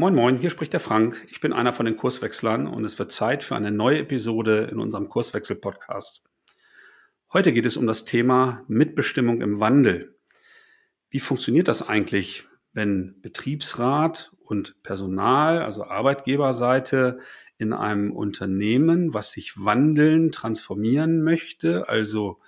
Moin Moin, hier spricht der Frank. Ich bin einer von den Kurswechslern und es wird Zeit für eine neue Episode in unserem Kurswechsel-Podcast. Heute geht es um das Thema Mitbestimmung im Wandel. Wie funktioniert das eigentlich, wenn Betriebsrat und Personal, also Arbeitgeberseite, in einem Unternehmen, was sich wandeln, transformieren möchte, also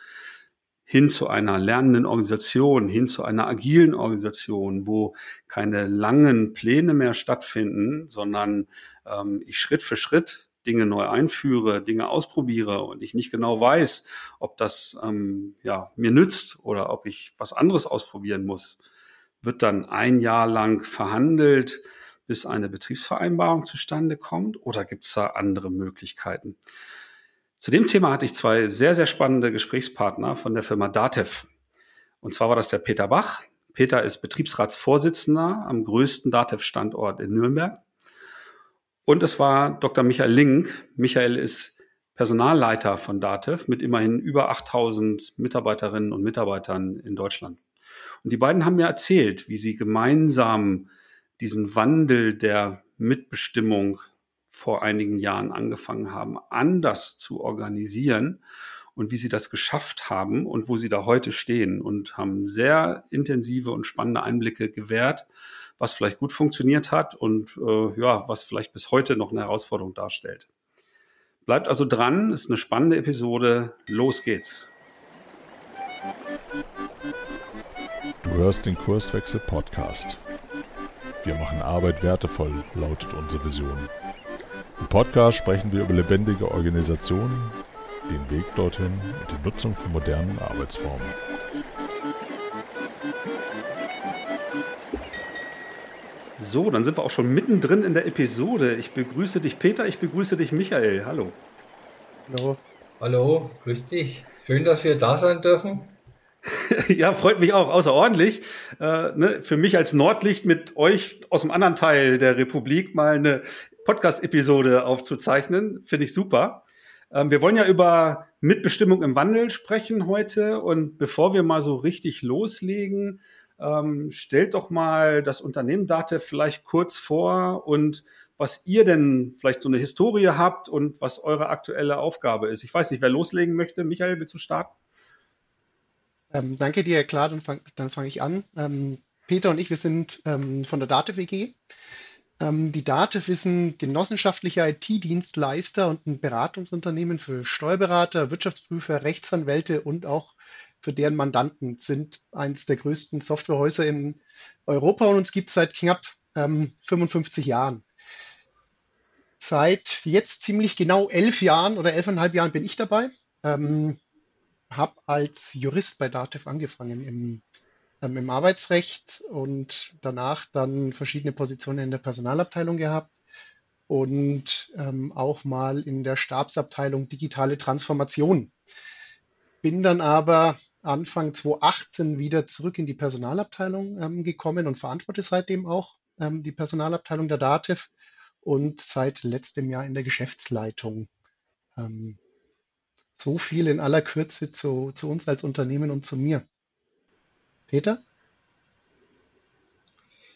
hin zu einer lernenden Organisation, hin zu einer agilen Organisation, wo keine langen Pläne mehr stattfinden, sondern ähm, ich Schritt für Schritt Dinge neu einführe, Dinge ausprobiere und ich nicht genau weiß, ob das ähm, ja, mir nützt oder ob ich was anderes ausprobieren muss, wird dann ein Jahr lang verhandelt, bis eine Betriebsvereinbarung zustande kommt oder gibt es da andere Möglichkeiten? Zu dem Thema hatte ich zwei sehr, sehr spannende Gesprächspartner von der Firma Datev. Und zwar war das der Peter Bach. Peter ist Betriebsratsvorsitzender am größten Datev-Standort in Nürnberg. Und es war Dr. Michael Link. Michael ist Personalleiter von Datev mit immerhin über 8000 Mitarbeiterinnen und Mitarbeitern in Deutschland. Und die beiden haben mir erzählt, wie sie gemeinsam diesen Wandel der Mitbestimmung vor einigen Jahren angefangen haben, anders zu organisieren und wie sie das geschafft haben und wo sie da heute stehen und haben sehr intensive und spannende Einblicke gewährt, was vielleicht gut funktioniert hat und äh, ja, was vielleicht bis heute noch eine Herausforderung darstellt. Bleibt also dran, ist eine spannende Episode. Los geht's. Du hörst den Kurswechsel Podcast. Wir machen Arbeit wertevoll, lautet unsere Vision. Im Podcast sprechen wir über lebendige Organisationen, den Weg dorthin und die Nutzung von modernen Arbeitsformen. So, dann sind wir auch schon mittendrin in der Episode. Ich begrüße dich, Peter, ich begrüße dich, Michael. Hallo. Hallo. Hallo, grüß dich. Schön, dass wir da sein dürfen. ja, freut mich auch außerordentlich. Äh, ne, für mich als Nordlicht mit euch aus dem anderen Teil der Republik mal eine Podcast-Episode aufzuzeichnen. Finde ich super. Ähm, wir wollen ja über Mitbestimmung im Wandel sprechen heute. Und bevor wir mal so richtig loslegen, ähm, stellt doch mal das Unternehmen Date vielleicht kurz vor und was ihr denn vielleicht so eine Historie habt und was eure aktuelle Aufgabe ist. Ich weiß nicht, wer loslegen möchte. Michael, willst du starten? Ähm, danke dir, klar, dann fange fang ich an. Ähm, Peter und ich, wir sind ähm, von der Date WG. Ähm, die DATEV ist ein genossenschaftlicher IT-Dienstleister und ein Beratungsunternehmen für Steuerberater, Wirtschaftsprüfer, Rechtsanwälte und auch für deren Mandanten. Sind eines der größten Softwarehäuser in Europa und uns gibt es seit knapp ähm, 55 Jahren. Seit jetzt ziemlich genau elf Jahren oder elfeinhalb Jahren bin ich dabei. Ähm, habe als Jurist bei DATEV angefangen im ähm, im Arbeitsrecht und danach dann verschiedene Positionen in der Personalabteilung gehabt und ähm, auch mal in der Stabsabteilung digitale Transformation. Bin dann aber Anfang 2018 wieder zurück in die Personalabteilung ähm, gekommen und verantworte seitdem auch ähm, die Personalabteilung der DATEV und seit letztem Jahr in der Geschäftsleitung. Ähm, so viel in aller Kürze zu, zu uns als Unternehmen und zu mir. Peter?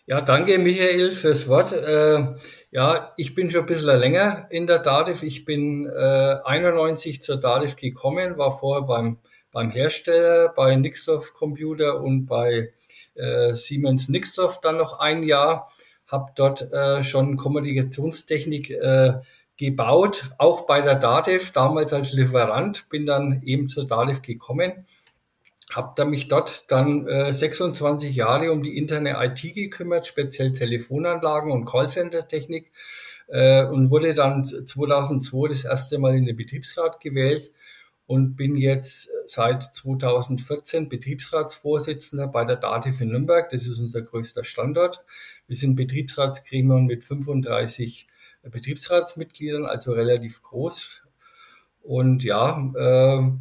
Ja, danke Michael fürs Wort. Äh, ja, ich bin schon ein bisschen länger in der DADIF. Ich bin äh, 91 zur DADIF gekommen, war vorher beim, beim Hersteller, bei Nixdorf Computer und bei äh, Siemens Nixdorf dann noch ein Jahr. Habe dort äh, schon Kommunikationstechnik äh, gebaut, auch bei der DADIF, damals als Lieferant, bin dann eben zur DADIF gekommen habe da mich dort dann äh, 26 Jahre um die interne IT gekümmert, speziell Telefonanlagen und Callcenter-Technik äh, und wurde dann 2002 das erste Mal in den Betriebsrat gewählt und bin jetzt seit 2014 Betriebsratsvorsitzender bei der DATEV in Nürnberg. Das ist unser größter Standort. Wir sind Betriebsratsgremium mit 35 Betriebsratsmitgliedern, also relativ groß. Und ja, äh,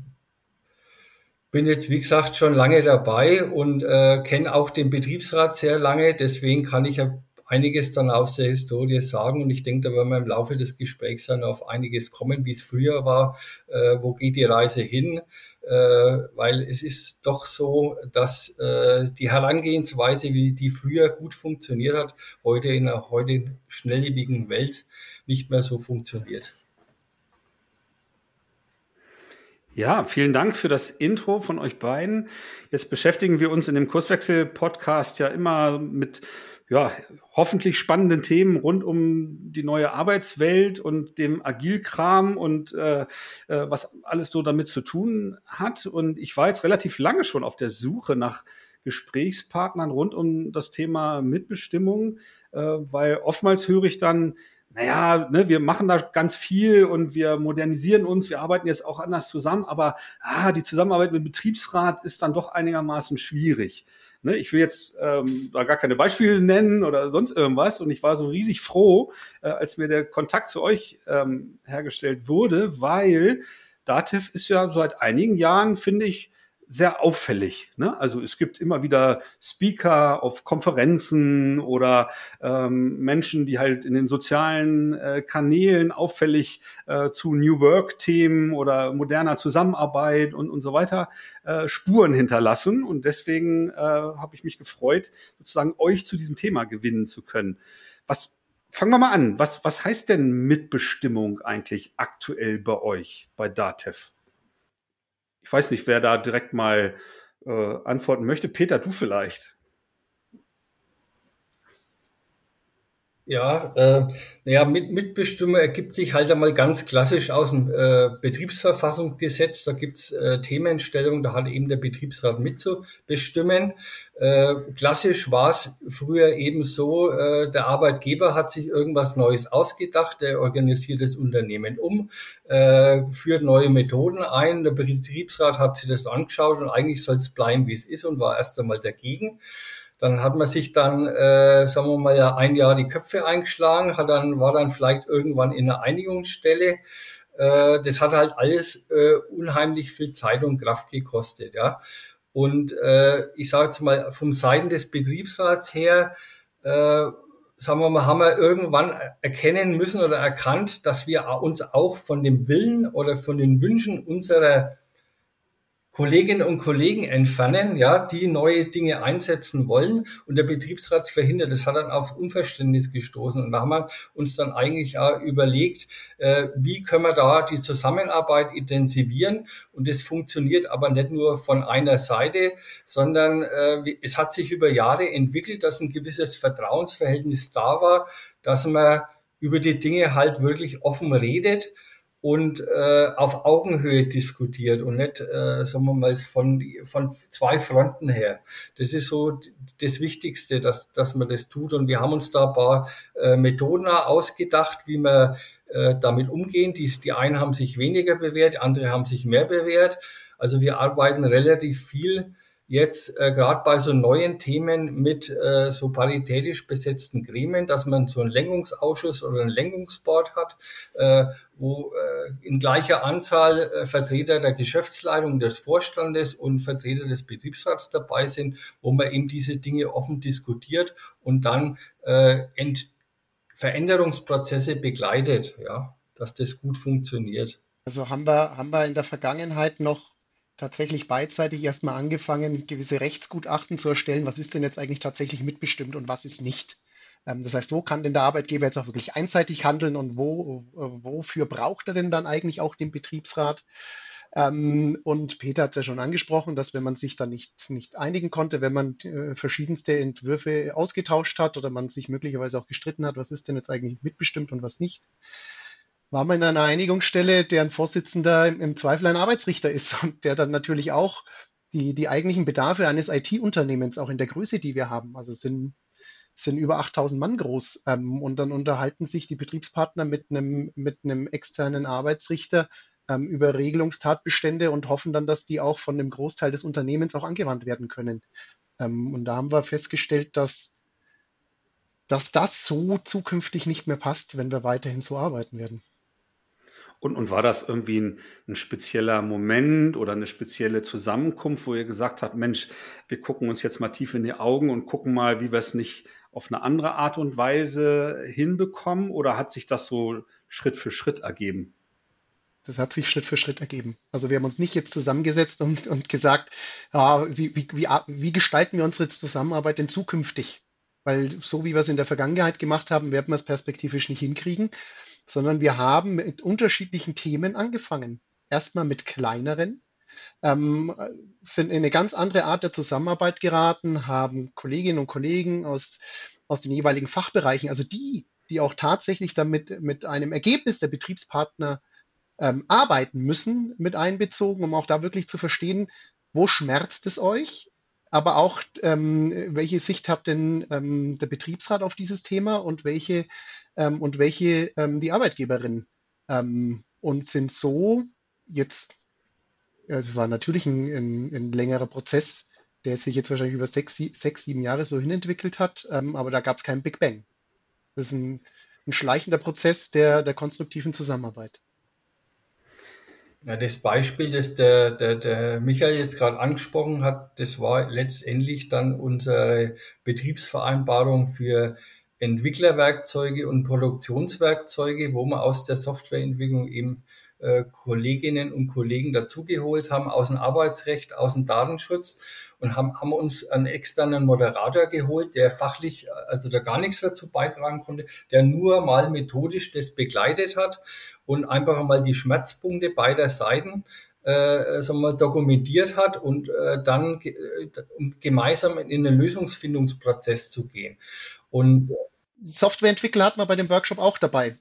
bin jetzt, wie gesagt, schon lange dabei und äh, kenne auch den Betriebsrat sehr lange. Deswegen kann ich einiges dann aus der Historie sagen und ich denke, da werden wir im Laufe des Gesprächs dann auf einiges kommen, wie es früher war, äh, wo geht die Reise hin, äh, weil es ist doch so, dass äh, die Herangehensweise, wie die früher gut funktioniert hat, heute in einer heute schnelllebigen Welt nicht mehr so funktioniert. Ja, vielen Dank für das Intro von euch beiden. Jetzt beschäftigen wir uns in dem Kurswechsel-Podcast ja immer mit ja, hoffentlich spannenden Themen rund um die neue Arbeitswelt und dem Agilkram und äh, äh, was alles so damit zu tun hat. Und ich war jetzt relativ lange schon auf der Suche nach Gesprächspartnern rund um das Thema Mitbestimmung, äh, weil oftmals höre ich dann, naja, ne, wir machen da ganz viel und wir modernisieren uns, wir arbeiten jetzt auch anders zusammen, aber ah, die Zusammenarbeit mit dem Betriebsrat ist dann doch einigermaßen schwierig. Ne, ich will jetzt ähm, da gar keine Beispiele nennen oder sonst irgendwas. Und ich war so riesig froh, äh, als mir der Kontakt zu euch ähm, hergestellt wurde, weil Dativ ist ja seit einigen Jahren, finde ich, sehr auffällig. Ne? Also es gibt immer wieder Speaker auf Konferenzen oder ähm, Menschen, die halt in den sozialen äh, Kanälen auffällig äh, zu New Work-Themen oder moderner Zusammenarbeit und, und so weiter äh, Spuren hinterlassen. Und deswegen äh, habe ich mich gefreut, sozusagen euch zu diesem Thema gewinnen zu können. Was fangen wir mal an. Was, was heißt denn Mitbestimmung eigentlich aktuell bei euch, bei DATEV? Ich weiß nicht, wer da direkt mal äh, antworten möchte. Peter, du vielleicht. Ja, äh, naja, mit, Mitbestimmung ergibt sich halt einmal ganz klassisch aus dem äh, Betriebsverfassungsgesetz. Da gibt's äh, Themenstellungen, da hat eben der Betriebsrat mitzubestimmen. Äh, klassisch war es früher eben so, äh, der Arbeitgeber hat sich irgendwas Neues ausgedacht, der organisiert das Unternehmen um, äh, führt neue Methoden ein. Der Betriebsrat hat sich das angeschaut und eigentlich soll es bleiben, wie es ist und war erst einmal dagegen. Dann hat man sich dann, äh, sagen wir mal, ja, ein Jahr die Köpfe eingeschlagen, hat dann, war dann vielleicht irgendwann in einer Einigungsstelle. Äh, das hat halt alles äh, unheimlich viel Zeit und Kraft gekostet, ja. Und äh, ich sage jetzt mal, vom Seiten des Betriebsrats her, äh, sagen wir mal, haben wir irgendwann erkennen müssen oder erkannt, dass wir uns auch von dem Willen oder von den Wünschen unserer Kolleginnen und Kollegen entfernen, ja, die neue Dinge einsetzen wollen. Und der Betriebsrat verhindert. Das hat dann auf Unverständnis gestoßen. Und da haben wir uns dann eigentlich auch überlegt, äh, wie können wir da die Zusammenarbeit intensivieren? Und das funktioniert aber nicht nur von einer Seite, sondern äh, es hat sich über Jahre entwickelt, dass ein gewisses Vertrauensverhältnis da war, dass man über die Dinge halt wirklich offen redet und äh, auf Augenhöhe diskutiert und nicht, äh, sagen wir mal, von, von zwei Fronten her. Das ist so das Wichtigste, dass, dass man das tut. Und wir haben uns da ein paar äh, Methoden ausgedacht, wie wir äh, damit umgehen. Die, die einen haben sich weniger bewährt, andere haben sich mehr bewährt. Also wir arbeiten relativ viel jetzt äh, gerade bei so neuen Themen mit äh, so paritätisch besetzten Gremien, dass man so einen Lenkungsausschuss oder einen Lenkungsboard hat, äh, wo äh, in gleicher Anzahl äh, Vertreter der Geschäftsleitung, des Vorstandes und Vertreter des Betriebsrats dabei sind, wo man eben diese Dinge offen diskutiert und dann äh, Ent Veränderungsprozesse begleitet, ja, dass das gut funktioniert. Also haben wir, haben wir in der Vergangenheit noch tatsächlich beidseitig erstmal angefangen, gewisse Rechtsgutachten zu erstellen. Was ist denn jetzt eigentlich tatsächlich mitbestimmt und was ist nicht? Ähm, das heißt, wo kann denn der Arbeitgeber jetzt auch wirklich einseitig handeln und wo, wofür braucht er denn dann eigentlich auch den Betriebsrat? Ähm, und Peter hat es ja schon angesprochen, dass wenn man sich dann nicht, nicht einigen konnte, wenn man äh, verschiedenste Entwürfe ausgetauscht hat oder man sich möglicherweise auch gestritten hat, was ist denn jetzt eigentlich mitbestimmt und was nicht, war man in einer Einigungsstelle, deren Vorsitzender im Zweifel ein Arbeitsrichter ist und der dann natürlich auch die, die eigentlichen Bedarfe eines IT-Unternehmens, auch in der Größe, die wir haben, also sind, sind über 8000 Mann groß. Ähm, und dann unterhalten sich die Betriebspartner mit einem, mit einem externen Arbeitsrichter ähm, über Regelungstatbestände und hoffen dann, dass die auch von dem Großteil des Unternehmens auch angewandt werden können. Ähm, und da haben wir festgestellt, dass, dass das so zukünftig nicht mehr passt, wenn wir weiterhin so arbeiten werden. Und, und war das irgendwie ein, ein, spezieller Moment oder eine spezielle Zusammenkunft, wo ihr gesagt habt, Mensch, wir gucken uns jetzt mal tief in die Augen und gucken mal, wie wir es nicht auf eine andere Art und Weise hinbekommen? Oder hat sich das so Schritt für Schritt ergeben? Das hat sich Schritt für Schritt ergeben. Also wir haben uns nicht jetzt zusammengesetzt und, und gesagt, ja, wie, wie, wie, wie gestalten wir unsere Zusammenarbeit denn zukünftig? Weil so wie wir es in der Vergangenheit gemacht haben, werden wir es perspektivisch nicht hinkriegen, sondern wir haben mit unterschiedlichen Themen angefangen. Erstmal mit kleineren, ähm, sind in eine ganz andere Art der Zusammenarbeit geraten, haben Kolleginnen und Kollegen aus, aus den jeweiligen Fachbereichen, also die, die auch tatsächlich damit mit einem Ergebnis der Betriebspartner ähm, arbeiten müssen, mit einbezogen, um auch da wirklich zu verstehen, wo schmerzt es euch, aber auch ähm, welche Sicht hat denn ähm, der Betriebsrat auf dieses Thema und welche ähm, und welche ähm, die Arbeitgeberin ähm, und sind so jetzt, es war natürlich ein, ein, ein, längerer Prozess, der sich jetzt wahrscheinlich über sechs, sechs sieben Jahre so hinentwickelt hat, ähm, aber da gab es keinen Big Bang. Das ist ein, ein schleichender Prozess der, der konstruktiven Zusammenarbeit. Ja, das Beispiel, das der, der, der Michael jetzt gerade angesprochen hat, das war letztendlich dann unsere Betriebsvereinbarung für Entwicklerwerkzeuge und Produktionswerkzeuge, wo wir aus der Softwareentwicklung eben Kolleginnen und Kollegen dazugeholt haben aus dem Arbeitsrecht, aus dem Datenschutz und haben, haben uns einen externen Moderator geholt, der fachlich, also da gar nichts dazu beitragen konnte, der nur mal methodisch das begleitet hat und einfach mal die Schmerzpunkte beider Seiten äh, sagen wir, dokumentiert hat und äh, dann ge äh, gemeinsam in den Lösungsfindungsprozess zu gehen. Und Softwareentwickler hat man bei dem Workshop auch dabei.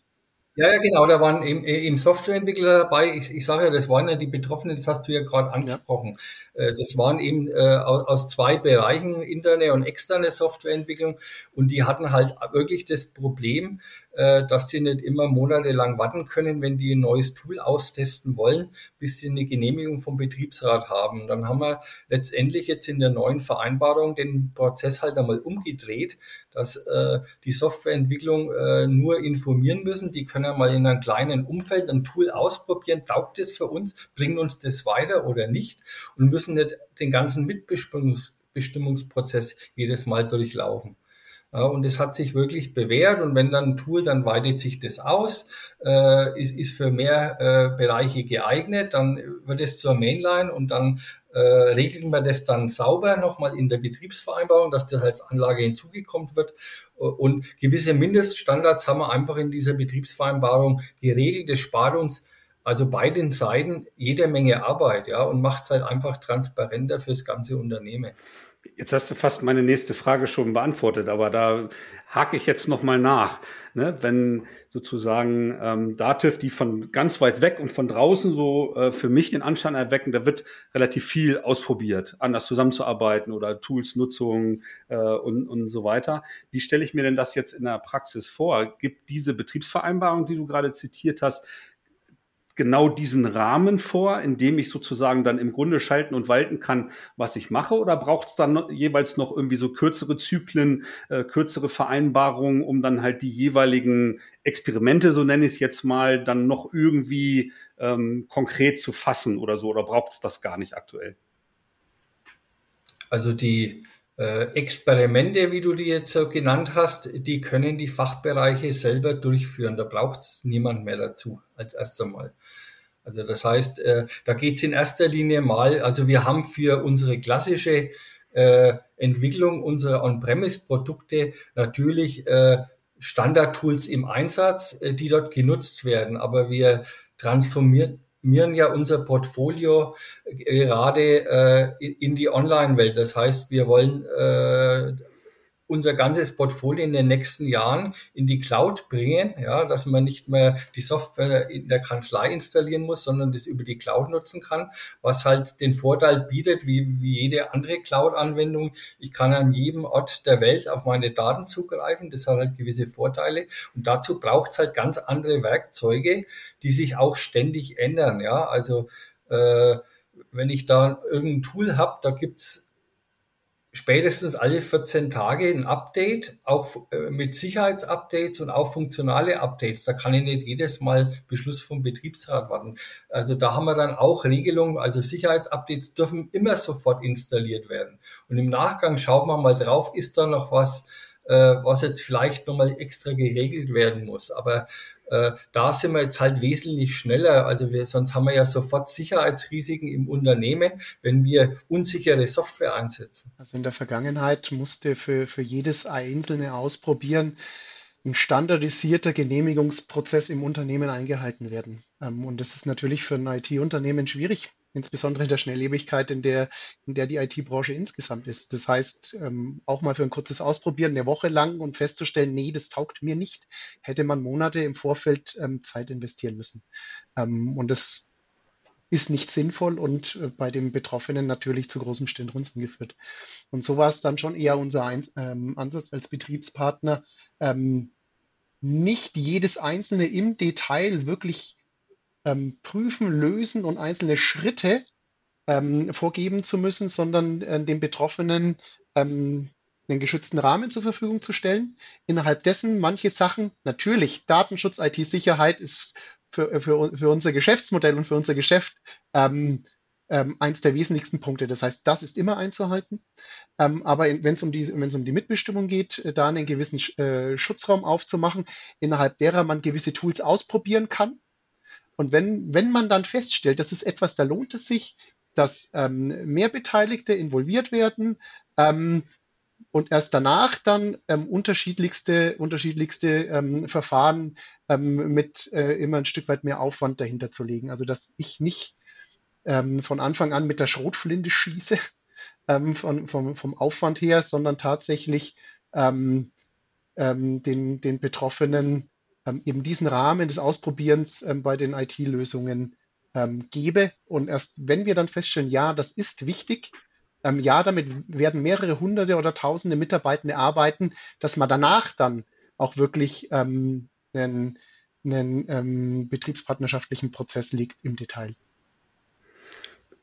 Ja, ja, genau, da waren eben, eben Softwareentwickler dabei. Ich, ich sage ja, das waren ja die Betroffenen, das hast du ja gerade angesprochen. Ja. Äh, das waren eben äh, aus zwei Bereichen, interne und externe Softwareentwicklung. Und die hatten halt wirklich das Problem, äh, dass sie nicht immer monatelang warten können, wenn die ein neues Tool austesten wollen, bis sie eine Genehmigung vom Betriebsrat haben. Dann haben wir letztendlich jetzt in der neuen Vereinbarung den Prozess halt einmal umgedreht, dass äh, die Softwareentwicklung äh, nur informieren müssen. Die können ja mal in einem kleinen Umfeld ein Tool ausprobieren. Taugt es für uns? Bringt uns das weiter oder nicht? Und müssen nicht den ganzen Mitbestimmungsprozess jedes Mal durchlaufen. Ja, und es hat sich wirklich bewährt und wenn dann ein Tool, dann weitet sich das aus, äh, ist, ist für mehr äh, Bereiche geeignet, dann wird es zur Mainline und dann äh, regeln wir das dann sauber nochmal in der Betriebsvereinbarung, dass das als Anlage hinzugekommen wird. Und gewisse Mindeststandards haben wir einfach in dieser Betriebsvereinbarung geregelt. Das spart uns also beiden Seiten jede Menge Arbeit, ja, und macht es halt einfach transparenter fürs ganze Unternehmen. Jetzt hast du fast meine nächste Frage schon beantwortet, aber da hake ich jetzt nochmal nach. Ne? Wenn sozusagen ähm, Dativ, die von ganz weit weg und von draußen so äh, für mich den Anschein erwecken, da wird relativ viel ausprobiert, anders zusammenzuarbeiten oder Tools-Nutzung äh, und, und so weiter. Wie stelle ich mir denn das jetzt in der Praxis vor? Gibt diese Betriebsvereinbarung, die du gerade zitiert hast, genau diesen Rahmen vor, in dem ich sozusagen dann im Grunde schalten und walten kann, was ich mache? Oder braucht es dann jeweils noch irgendwie so kürzere Zyklen, äh, kürzere Vereinbarungen, um dann halt die jeweiligen Experimente, so nenne ich es jetzt mal, dann noch irgendwie ähm, konkret zu fassen oder so? Oder braucht es das gar nicht aktuell? Also die Experimente, wie du die jetzt so genannt hast, die können die Fachbereiche selber durchführen. Da braucht es niemand mehr dazu als erst einmal. Also das heißt, äh, da geht es in erster Linie mal, also wir haben für unsere klassische äh, Entwicklung unserer On-Premise-Produkte natürlich äh, Standard-Tools im Einsatz, äh, die dort genutzt werden. Aber wir transformieren, transformieren ja unser Portfolio gerade äh, in die Online-Welt. Das heißt, wir wollen äh, unser ganzes Portfolio in den nächsten Jahren in die Cloud bringen, ja, dass man nicht mehr die Software in der Kanzlei installieren muss, sondern das über die Cloud nutzen kann, was halt den Vorteil bietet, wie, wie jede andere Cloud-Anwendung. Ich kann an jedem Ort der Welt auf meine Daten zugreifen. Das hat halt gewisse Vorteile. Und dazu braucht es halt ganz andere Werkzeuge, die sich auch ständig ändern, ja. Also, äh, wenn ich da irgendein Tool habe, da gibt's spätestens alle 14 Tage ein Update, auch äh, mit Sicherheitsupdates und auch funktionale Updates. Da kann ich nicht jedes Mal Beschluss vom Betriebsrat warten. Also da haben wir dann auch Regelungen, also Sicherheitsupdates dürfen immer sofort installiert werden. Und im Nachgang schaut man mal drauf, ist da noch was, äh, was jetzt vielleicht nochmal extra geregelt werden muss. Aber äh, da sind wir jetzt halt wesentlich schneller. Also wir, sonst haben wir ja sofort Sicherheitsrisiken im Unternehmen, wenn wir unsichere Software einsetzen. Also in der Vergangenheit musste für, für jedes einzelne Ausprobieren ein standardisierter Genehmigungsprozess im Unternehmen eingehalten werden. Ähm, und das ist natürlich für ein IT-Unternehmen schwierig, insbesondere in der Schnelllebigkeit, in der, in der die IT-Branche insgesamt ist. Das heißt, ähm, auch mal für ein kurzes Ausprobieren eine Woche lang und festzustellen, nee, das taugt mir nicht, hätte man Monate im Vorfeld ähm, Zeit investieren müssen. Und das ist nicht sinnvoll und äh, bei den Betroffenen natürlich zu großem Stirnrunzeln geführt. Und so war es dann schon eher unser Ein ähm, Ansatz als Betriebspartner, ähm, nicht jedes einzelne im Detail wirklich ähm, prüfen, lösen und einzelne Schritte ähm, vorgeben zu müssen, sondern äh, den Betroffenen ähm, einen geschützten Rahmen zur Verfügung zu stellen. Innerhalb dessen manche Sachen, natürlich Datenschutz, IT-Sicherheit ist für, für, für unser Geschäftsmodell und für unser Geschäft ähm, ähm, eins der wesentlichsten Punkte. Das heißt, das ist immer einzuhalten. Ähm, aber wenn es um die, um die Mitbestimmung geht, äh, da einen gewissen äh, Schutzraum aufzumachen, innerhalb derer man gewisse Tools ausprobieren kann, und wenn, wenn man dann feststellt, das ist etwas, da lohnt es sich, dass ähm, mehr Beteiligte involviert werden ähm, und erst danach dann ähm, unterschiedlichste, unterschiedlichste ähm, Verfahren ähm, mit äh, immer ein Stück weit mehr Aufwand dahinter zu legen. Also dass ich nicht ähm, von Anfang an mit der Schrotflinte schieße ähm, von, vom, vom Aufwand her, sondern tatsächlich ähm, ähm, den, den Betroffenen ähm, eben diesen Rahmen des Ausprobierens ähm, bei den IT-Lösungen ähm, gebe. Und erst wenn wir dann feststellen, ja, das ist wichtig, ähm, ja, damit werden mehrere hunderte oder tausende Mitarbeitende arbeiten, dass man danach dann auch wirklich ähm, einen, einen ähm, betriebspartnerschaftlichen Prozess liegt im Detail.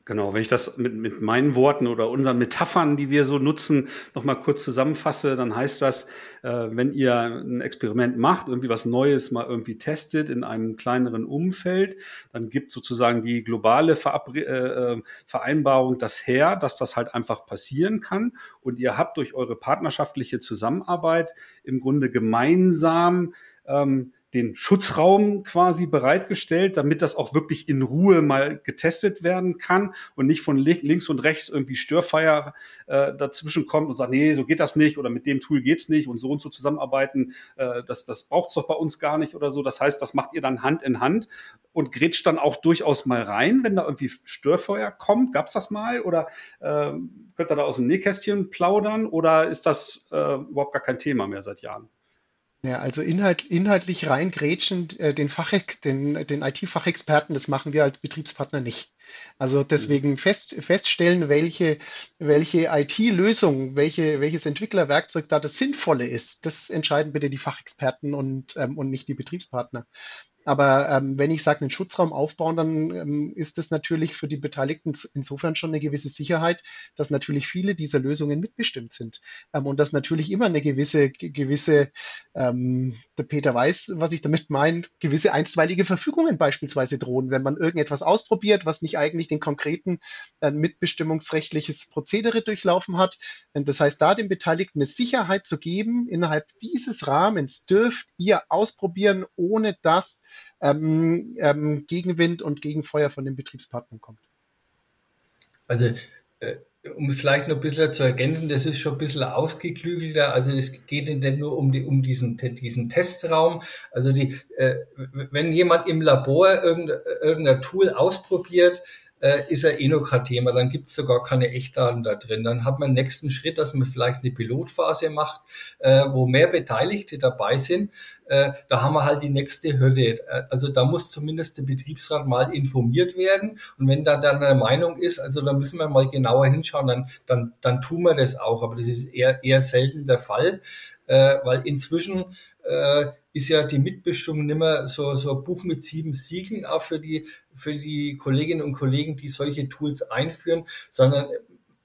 Genau, wenn ich das mit, mit meinen Worten oder unseren Metaphern, die wir so nutzen, nochmal kurz zusammenfasse, dann heißt das, äh, wenn ihr ein Experiment macht, irgendwie was Neues mal irgendwie testet in einem kleineren Umfeld, dann gibt sozusagen die globale Verabre äh, äh, Vereinbarung das her, dass das halt einfach passieren kann. Und ihr habt durch eure partnerschaftliche Zusammenarbeit im Grunde gemeinsam ähm, den Schutzraum quasi bereitgestellt, damit das auch wirklich in Ruhe mal getestet werden kann und nicht von links und rechts irgendwie Störfeier äh, dazwischen kommt und sagt, nee, so geht das nicht oder mit dem Tool geht's nicht und so und so zusammenarbeiten, äh, das, das braucht's doch bei uns gar nicht oder so. Das heißt, das macht ihr dann Hand in Hand und grätscht dann auch durchaus mal rein, wenn da irgendwie Störfeuer kommt. Gab's das mal oder äh, könnt ihr da aus dem Nähkästchen plaudern oder ist das äh, überhaupt gar kein Thema mehr seit Jahren? Ja, also inhalt, inhaltlich reingrätschen, äh, den, Fach, den, den IT-Fachexperten, das machen wir als Betriebspartner nicht. Also deswegen fest, feststellen, welche, welche IT-Lösung, welche, welches Entwicklerwerkzeug da das Sinnvolle ist, das entscheiden bitte die Fachexperten und, ähm, und nicht die Betriebspartner. Aber ähm, wenn ich sage, einen Schutzraum aufbauen, dann ähm, ist das natürlich für die Beteiligten insofern schon eine gewisse Sicherheit, dass natürlich viele dieser Lösungen mitbestimmt sind ähm, und dass natürlich immer eine gewisse, gewisse, ähm, der Peter weiß, was ich damit meine, gewisse einstweilige Verfügungen beispielsweise drohen, wenn man irgendetwas ausprobiert, was nicht eigentlich den konkreten äh, mitbestimmungsrechtliches Prozedere durchlaufen hat. Und das heißt, da den Beteiligten eine Sicherheit zu geben, innerhalb dieses Rahmens dürft ihr ausprobieren, ohne dass ähm, ähm, Gegenwind und Gegenfeuer von den Betriebspartnern kommt. Also äh, um es vielleicht noch ein bisschen zu ergänzen, das ist schon ein bisschen ausgeklügelter. Also es geht nicht nur um, die, um diesen, diesen Testraum. Also die, äh, wenn jemand im Labor irgendein, irgendein Tool ausprobiert, äh, ist ja eh noch kein Thema. Dann gibt es sogar keine Echtdaten da drin. Dann hat man den nächsten Schritt, dass man vielleicht eine Pilotphase macht, äh, wo mehr Beteiligte dabei sind. Äh, da haben wir halt die nächste Hürde. Äh, also da muss zumindest der Betriebsrat mal informiert werden. Und wenn da dann eine Meinung ist, also da müssen wir mal genauer hinschauen, dann, dann, dann tun wir das auch. Aber das ist eher, eher selten der Fall, äh, weil inzwischen äh, ist ja die Mitbestimmung nicht mehr so, so ein Buch mit sieben Siegeln auch für die, für die Kolleginnen und Kollegen, die solche Tools einführen, sondern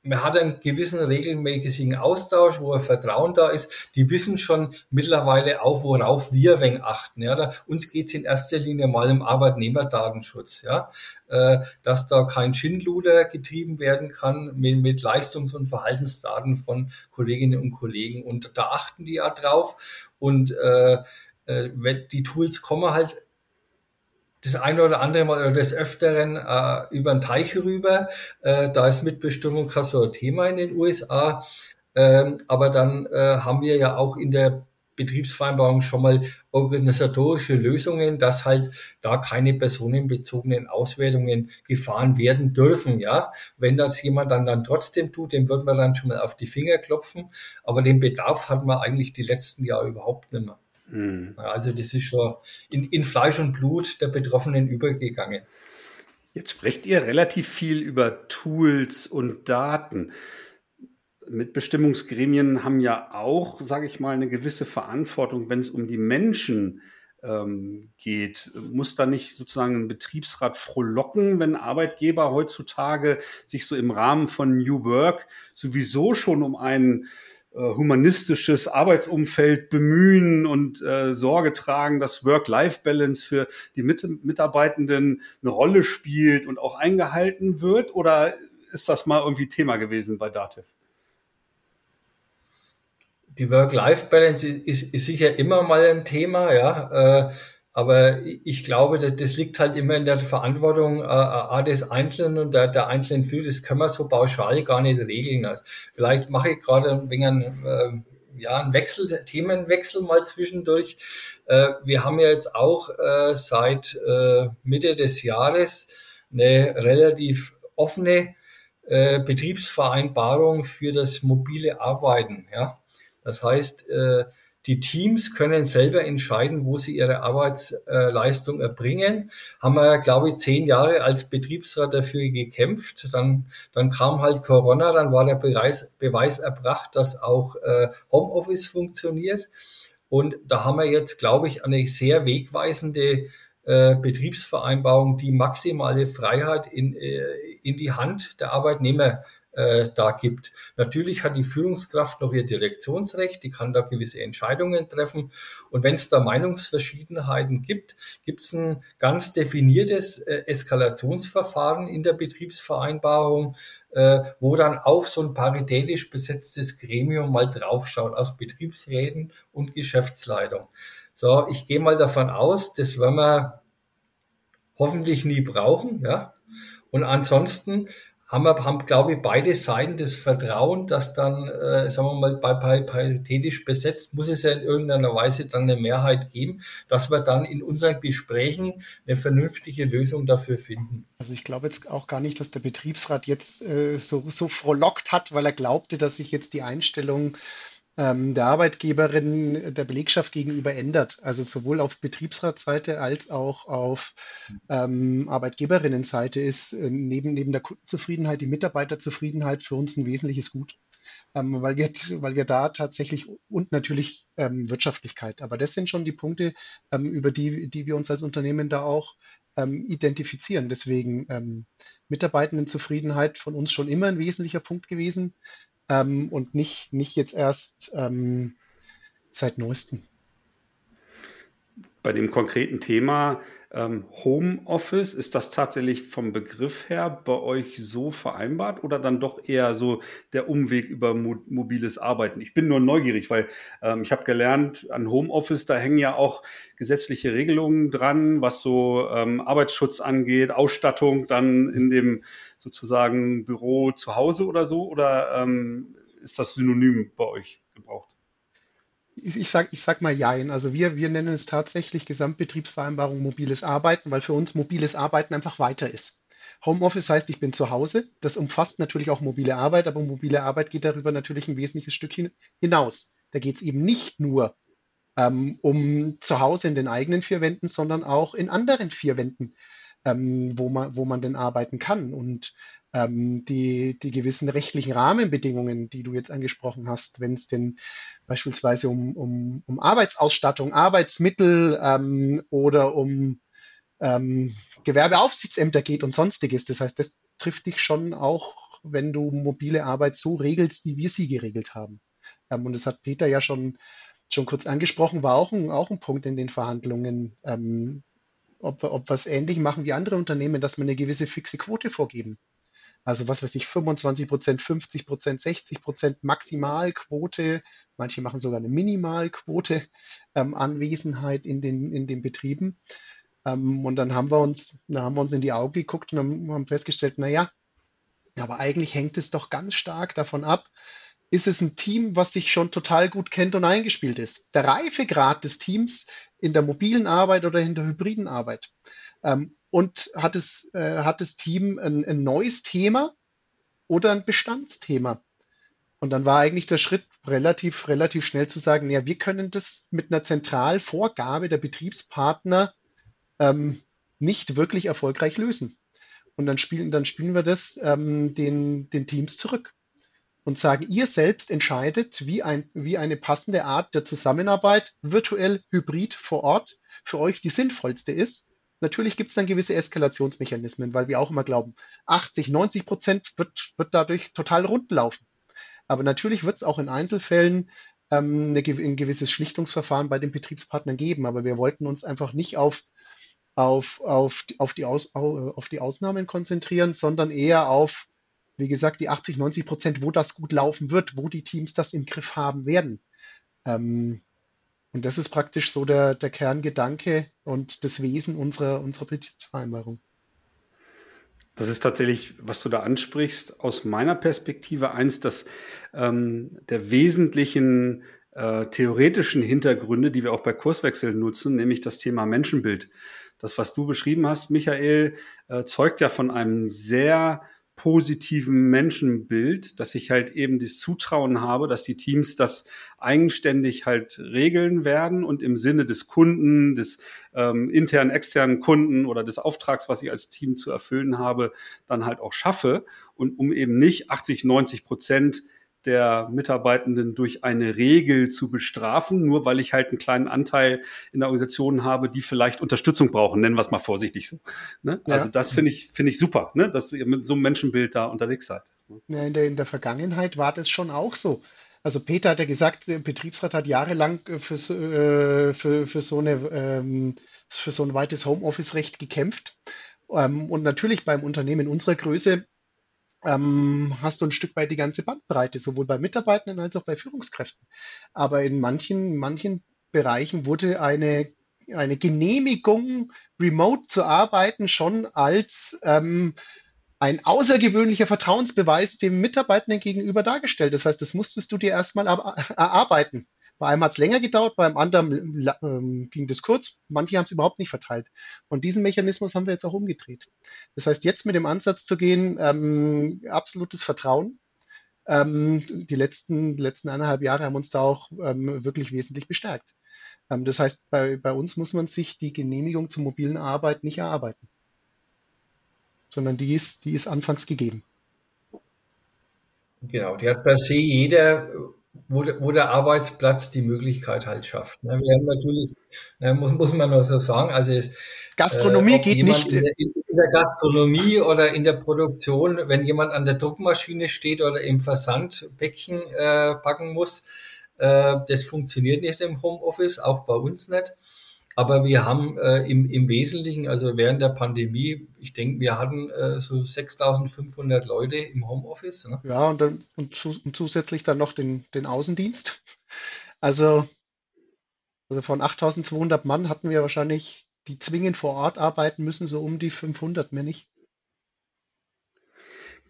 man hat einen gewissen regelmäßigen Austausch, wo ein Vertrauen da ist. Die wissen schon mittlerweile auch, worauf wir wenn achten. Ja, da, uns geht's in erster Linie mal um Arbeitnehmerdatenschutz. Ja, äh, dass da kein Schindluder getrieben werden kann mit, mit Leistungs- und Verhaltensdaten von Kolleginnen und Kollegen. Und da achten die ja drauf. Und äh, äh, wenn die Tools kommen halt das eine oder andere Mal oder des Öfteren äh, über den Teich rüber. Äh, da ist Mitbestimmung kein so ein Thema in den USA. Ähm, aber dann äh, haben wir ja auch in der Betriebsvereinbarung schon mal organisatorische Lösungen, dass halt da keine personenbezogenen Auswertungen gefahren werden dürfen. Ja, wenn das jemand dann dann trotzdem tut, dem wird man dann schon mal auf die Finger klopfen. Aber den Bedarf hat man eigentlich die letzten Jahre überhaupt nicht mehr. Mhm. Also das ist schon in, in Fleisch und Blut der Betroffenen übergegangen. Jetzt sprecht ihr relativ viel über Tools und Daten. Mitbestimmungsgremien haben ja auch, sage ich mal, eine gewisse Verantwortung, wenn es um die Menschen ähm, geht. Muss da nicht sozusagen ein Betriebsrat frohlocken, wenn Arbeitgeber heutzutage sich so im Rahmen von New Work sowieso schon um einen humanistisches Arbeitsumfeld bemühen und äh, Sorge tragen, dass Work-Life-Balance für die Mit Mitarbeitenden eine Rolle spielt und auch eingehalten wird? Oder ist das mal irgendwie Thema gewesen bei Dativ? Die Work-Life-Balance ist, ist, sicher immer mal ein Thema, ja. Äh, aber ich glaube, das liegt halt immer in der Verantwortung äh, des Einzelnen und der, der Einzelnen für. Das können wir so pauschal gar nicht regeln. Also vielleicht mache ich gerade ein wenig einen, äh, ja, einen Wechsel, Themenwechsel mal zwischendurch. Äh, wir haben ja jetzt auch äh, seit äh, Mitte des Jahres eine relativ offene äh, Betriebsvereinbarung für das mobile Arbeiten. Ja, das heißt, äh, die Teams können selber entscheiden, wo sie ihre Arbeitsleistung erbringen. Haben wir, glaube ich, zehn Jahre als Betriebsrat dafür gekämpft. Dann, dann kam halt Corona, dann war der Beweis, Beweis erbracht, dass auch äh, Homeoffice funktioniert. Und da haben wir jetzt, glaube ich, eine sehr wegweisende äh, Betriebsvereinbarung, die maximale Freiheit in, äh, in die Hand der Arbeitnehmer äh, da gibt. Natürlich hat die Führungskraft noch ihr Direktionsrecht, die kann da gewisse Entscheidungen treffen. Und wenn es da Meinungsverschiedenheiten gibt, gibt es ein ganz definiertes äh, Eskalationsverfahren in der Betriebsvereinbarung, äh, wo dann auch so ein paritätisch besetztes Gremium mal draufschaut aus Betriebsräten und Geschäftsleitung. So, ich gehe mal davon aus, das werden wir hoffentlich nie brauchen, ja. Und ansonsten haben wir, haben, glaube ich, beide Seiten das Vertrauen, dass dann, äh, sagen wir mal, bei, bei paritätisch besetzt muss es ja in irgendeiner Weise dann eine Mehrheit geben, dass wir dann in unseren Gesprächen eine vernünftige Lösung dafür finden. Also ich glaube jetzt auch gar nicht, dass der Betriebsrat jetzt äh, so, so frohlockt hat, weil er glaubte, dass sich jetzt die Einstellung ähm, der Arbeitgeberin der Belegschaft gegenüber ändert. Also sowohl auf Betriebsratsseite als auch auf ähm, Arbeitgeberinnenseite ist äh, neben, neben der Kundenzufriedenheit die Mitarbeiterzufriedenheit für uns ein wesentliches Gut. Ähm, weil, wir, weil wir da tatsächlich und natürlich ähm, Wirtschaftlichkeit. Aber das sind schon die Punkte, ähm, über die, die wir uns als Unternehmen da auch ähm, identifizieren. Deswegen ähm, Mitarbeitendenzufriedenheit von uns schon immer ein wesentlicher Punkt gewesen ähm, und nicht, nicht jetzt erst ähm, seit neuestem. Bei dem konkreten Thema ähm, Homeoffice, ist das tatsächlich vom Begriff her bei euch so vereinbart oder dann doch eher so der Umweg über mo mobiles Arbeiten? Ich bin nur neugierig, weil ähm, ich habe gelernt, an Homeoffice, da hängen ja auch gesetzliche Regelungen dran, was so ähm, Arbeitsschutz angeht, Ausstattung dann in dem sozusagen Büro zu Hause oder so? Oder ähm, ist das synonym bei euch gebraucht? Ich sag, ich sag mal Jein. Also wir, wir nennen es tatsächlich Gesamtbetriebsvereinbarung mobiles Arbeiten, weil für uns mobiles Arbeiten einfach weiter ist. Homeoffice heißt, ich bin zu Hause. Das umfasst natürlich auch mobile Arbeit, aber mobile Arbeit geht darüber natürlich ein wesentliches Stück hinaus. Da geht es eben nicht nur ähm, um zu Hause in den eigenen vier Wänden, sondern auch in anderen vier Wänden, ähm, wo, man, wo man denn arbeiten kann. Und ähm, die, die gewissen rechtlichen Rahmenbedingungen, die du jetzt angesprochen hast, wenn es denn beispielsweise um, um, um Arbeitsausstattung, Arbeitsmittel ähm, oder um ähm, Gewerbeaufsichtsämter geht und sonstiges. Das heißt, das trifft dich schon auch wenn du mobile Arbeit so regelst, wie wir sie geregelt haben. Ähm, und das hat Peter ja schon, schon kurz angesprochen, war auch ein, auch ein Punkt in den Verhandlungen, ähm, ob, ob wir es ähnlich machen wie andere Unternehmen, dass wir eine gewisse fixe Quote vorgeben. Also was weiß ich, 25 Prozent, 50 Prozent, 60 Prozent Maximalquote. Manche machen sogar eine Minimalquote ähm, Anwesenheit in den, in den Betrieben. Ähm, und dann haben wir uns, dann haben wir uns in die Augen geguckt und haben festgestellt, na ja, aber eigentlich hängt es doch ganz stark davon ab, ist es ein Team, was sich schon total gut kennt und eingespielt ist. Der Reifegrad des Teams in der mobilen Arbeit oder in der hybriden Arbeit. Ähm, und hat es, äh, hat das Team ein, ein neues Thema oder ein Bestandsthema? Und dann war eigentlich der Schritt relativ, relativ schnell zu sagen, ja, wir können das mit einer Zentralvorgabe der Betriebspartner ähm, nicht wirklich erfolgreich lösen. Und dann spielen, dann spielen wir das ähm, den, den Teams zurück und sagen, ihr selbst entscheidet, wie, ein, wie eine passende Art der Zusammenarbeit, virtuell, hybrid, vor Ort, für euch die sinnvollste ist. Natürlich gibt es dann gewisse Eskalationsmechanismen, weil wir auch immer glauben, 80, 90 Prozent wird, wird dadurch total rund laufen. Aber natürlich wird es auch in Einzelfällen ähm, eine, ein gewisses Schlichtungsverfahren bei den Betriebspartnern geben. Aber wir wollten uns einfach nicht auf, auf, auf, auf, die, Aus, auf die Ausnahmen konzentrieren, sondern eher auf wie gesagt, die 80, 90 Prozent, wo das gut laufen wird, wo die Teams das im Griff haben werden. Ähm, und das ist praktisch so der, der Kerngedanke und das Wesen unserer, unserer Betriebsvereinbarung. Das ist tatsächlich, was du da ansprichst, aus meiner Perspektive eins dass, ähm, der wesentlichen äh, theoretischen Hintergründe, die wir auch bei Kurswechseln nutzen, nämlich das Thema Menschenbild. Das, was du beschrieben hast, Michael, äh, zeugt ja von einem sehr positiven Menschenbild, dass ich halt eben das Zutrauen habe, dass die Teams das eigenständig halt regeln werden und im Sinne des Kunden, des ähm, internen, externen Kunden oder des Auftrags, was ich als Team zu erfüllen habe, dann halt auch schaffe. Und um eben nicht 80, 90 Prozent der Mitarbeitenden durch eine Regel zu bestrafen, nur weil ich halt einen kleinen Anteil in der Organisation habe, die vielleicht Unterstützung brauchen, nennen wir es mal vorsichtig so. Ne? Ja. Also das finde ich, finde ich super, ne? dass ihr mit so einem Menschenbild da unterwegs seid. Ja, in, der, in der Vergangenheit war das schon auch so. Also Peter hat ja gesagt, der Betriebsrat hat jahrelang für, äh, für, für, so, eine, ähm, für so ein weites Homeoffice-Recht gekämpft. Ähm, und natürlich beim Unternehmen unserer Größe ähm, hast du ein Stück weit die ganze Bandbreite, sowohl bei Mitarbeitenden als auch bei Führungskräften. Aber in manchen, manchen Bereichen wurde eine, eine Genehmigung, remote zu arbeiten, schon als ähm, ein außergewöhnlicher Vertrauensbeweis dem Mitarbeitenden gegenüber dargestellt. Das heißt, das musstest du dir erstmal erarbeiten. Bei einem hat es länger gedauert, beim anderen ähm, ging das kurz. Manche haben es überhaupt nicht verteilt. Und diesen Mechanismus haben wir jetzt auch umgedreht. Das heißt, jetzt mit dem Ansatz zu gehen, ähm, absolutes Vertrauen. Ähm, die letzten, letzten eineinhalb Jahre haben uns da auch ähm, wirklich wesentlich bestärkt. Ähm, das heißt, bei, bei uns muss man sich die Genehmigung zur mobilen Arbeit nicht erarbeiten, sondern die ist, die ist anfangs gegeben. Genau, die hat per se jeder wo, wo der Arbeitsplatz die Möglichkeit halt schafft. Ne? Wir haben natürlich, ne, muss, muss man noch so sagen, also Gastronomie äh, geht nicht. In der, in der, Gastronomie oder in der Produktion, wenn jemand an der Druckmaschine steht oder im Versandbäckchen äh, packen muss, äh, das funktioniert nicht im Homeoffice, auch bei uns nicht. Aber wir haben äh, im, im Wesentlichen, also während der Pandemie, ich denke, wir hatten äh, so 6500 Leute im Homeoffice. Ne? Ja, und, dann, und, zu, und zusätzlich dann noch den, den Außendienst. Also, also von 8200 Mann hatten wir wahrscheinlich, die zwingend vor Ort arbeiten müssen, so um die 500, mehr nicht.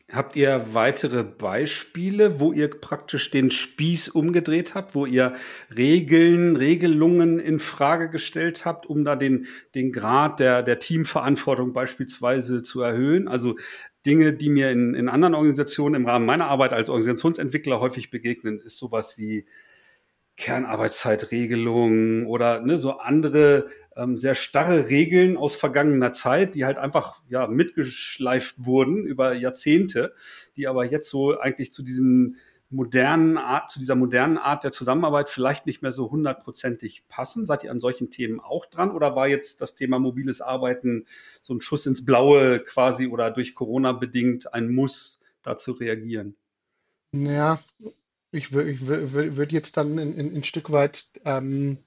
Habt ihr weitere Beispiele, wo ihr praktisch den Spieß umgedreht habt, wo ihr Regeln, Regelungen in Frage gestellt habt, um da den, den Grad der, der Teamverantwortung beispielsweise zu erhöhen? Also Dinge, die mir in, in anderen Organisationen im Rahmen meiner Arbeit als Organisationsentwickler häufig begegnen, ist sowas wie Kernarbeitszeitregelungen oder ne, so andere ähm, sehr starre Regeln aus vergangener Zeit, die halt einfach ja mitgeschleift wurden über Jahrzehnte, die aber jetzt so eigentlich zu diesem modernen Art, zu dieser modernen Art der Zusammenarbeit vielleicht nicht mehr so hundertprozentig passen? Seid ihr an solchen Themen auch dran oder war jetzt das Thema mobiles Arbeiten so ein Schuss ins Blaue quasi oder durch Corona bedingt ein Muss, dazu reagieren? Ja, ich, ich würde jetzt dann ein, ein, ein Stück weit ähm,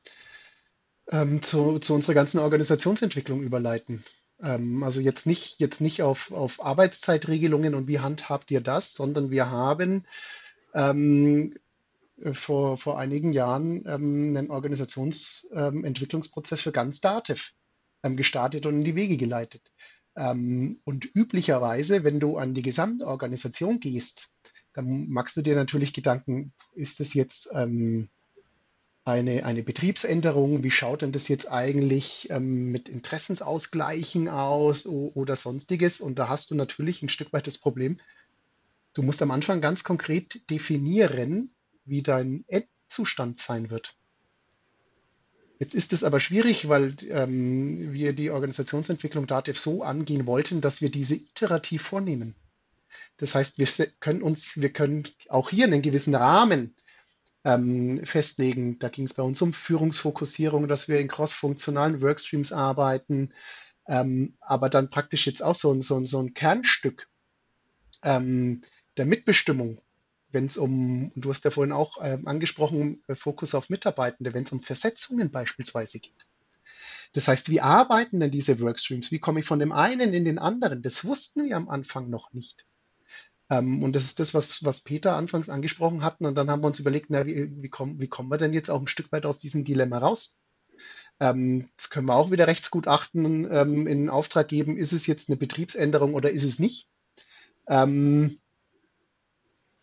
ähm, zu, zu unserer ganzen Organisationsentwicklung überleiten. Ähm, also jetzt nicht, jetzt nicht auf, auf Arbeitszeitregelungen und wie handhabt ihr das, sondern wir haben ähm, vor, vor einigen Jahren ähm, einen Organisationsentwicklungsprozess für ganz Dativ ähm, gestartet und in die Wege geleitet. Ähm, und üblicherweise, wenn du an die gesamte Organisation gehst, dann machst du dir natürlich Gedanken, ist das jetzt ähm, eine, eine Betriebsänderung? Wie schaut denn das jetzt eigentlich ähm, mit Interessensausgleichen aus oder sonstiges? Und da hast du natürlich ein Stück weit das Problem, du musst am Anfang ganz konkret definieren, wie dein Endzustand sein wird. Jetzt ist es aber schwierig, weil ähm, wir die Organisationsentwicklung DATEV so angehen wollten, dass wir diese iterativ vornehmen. Das heißt, wir können uns, wir können auch hier einen gewissen Rahmen ähm, festlegen. Da ging es bei uns um Führungsfokussierung, dass wir in crossfunktionalen Workstreams arbeiten, ähm, aber dann praktisch jetzt auch so, so, so ein Kernstück ähm, der Mitbestimmung, wenn es um, du hast ja vorhin auch ähm, angesprochen, äh, Fokus auf Mitarbeitende, wenn es um Versetzungen beispielsweise geht. Das heißt, wie arbeiten denn diese Workstreams? Wie komme ich von dem einen in den anderen? Das wussten wir am Anfang noch nicht. Ähm, und das ist das, was, was Peter anfangs angesprochen hat. Und dann haben wir uns überlegt, na, wie, wie, kommen, wie kommen wir denn jetzt auch ein Stück weit aus diesem Dilemma raus? Ähm, das können wir auch wieder Rechtsgutachten ähm, in Auftrag geben. Ist es jetzt eine Betriebsänderung oder ist es nicht? Haben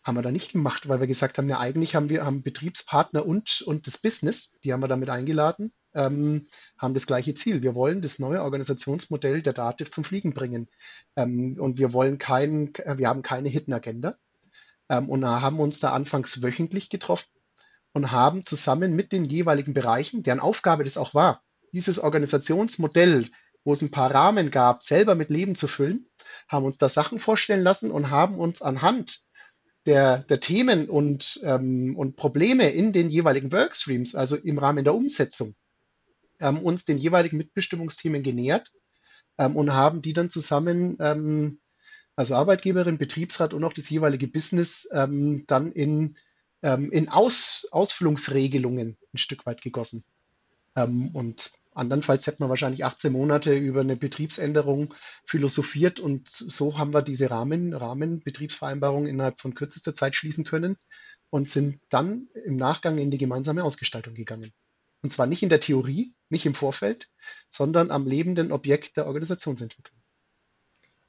wir da nicht gemacht, weil wir gesagt haben, ja, eigentlich haben wir haben Betriebspartner und, und das Business, die haben wir damit eingeladen, ähm, haben das gleiche Ziel. Wir wollen das neue Organisationsmodell der Dativ zum Fliegen bringen. Ähm, und wir wollen keinen, wir haben keine Hidden Agenda. Ähm, und haben uns da anfangs wöchentlich getroffen und haben zusammen mit den jeweiligen Bereichen, deren Aufgabe das auch war, dieses Organisationsmodell, wo es ein paar Rahmen gab, selber mit Leben zu füllen, haben uns da Sachen vorstellen lassen und haben uns anhand der, der Themen und, ähm, und Probleme in den jeweiligen Workstreams, also im Rahmen der Umsetzung, ähm, uns den jeweiligen Mitbestimmungsthemen genähert ähm, und haben die dann zusammen, ähm, also Arbeitgeberin, Betriebsrat und auch das jeweilige Business, ähm, dann in, ähm, in Aus, Ausfüllungsregelungen ein Stück weit gegossen. Ähm, und Andernfalls hätte man wahrscheinlich 18 Monate über eine Betriebsänderung philosophiert und so haben wir diese Rahmen, Rahmenbetriebsvereinbarung innerhalb von kürzester Zeit schließen können und sind dann im Nachgang in die gemeinsame Ausgestaltung gegangen. Und zwar nicht in der Theorie, nicht im Vorfeld, sondern am lebenden Objekt der Organisationsentwicklung.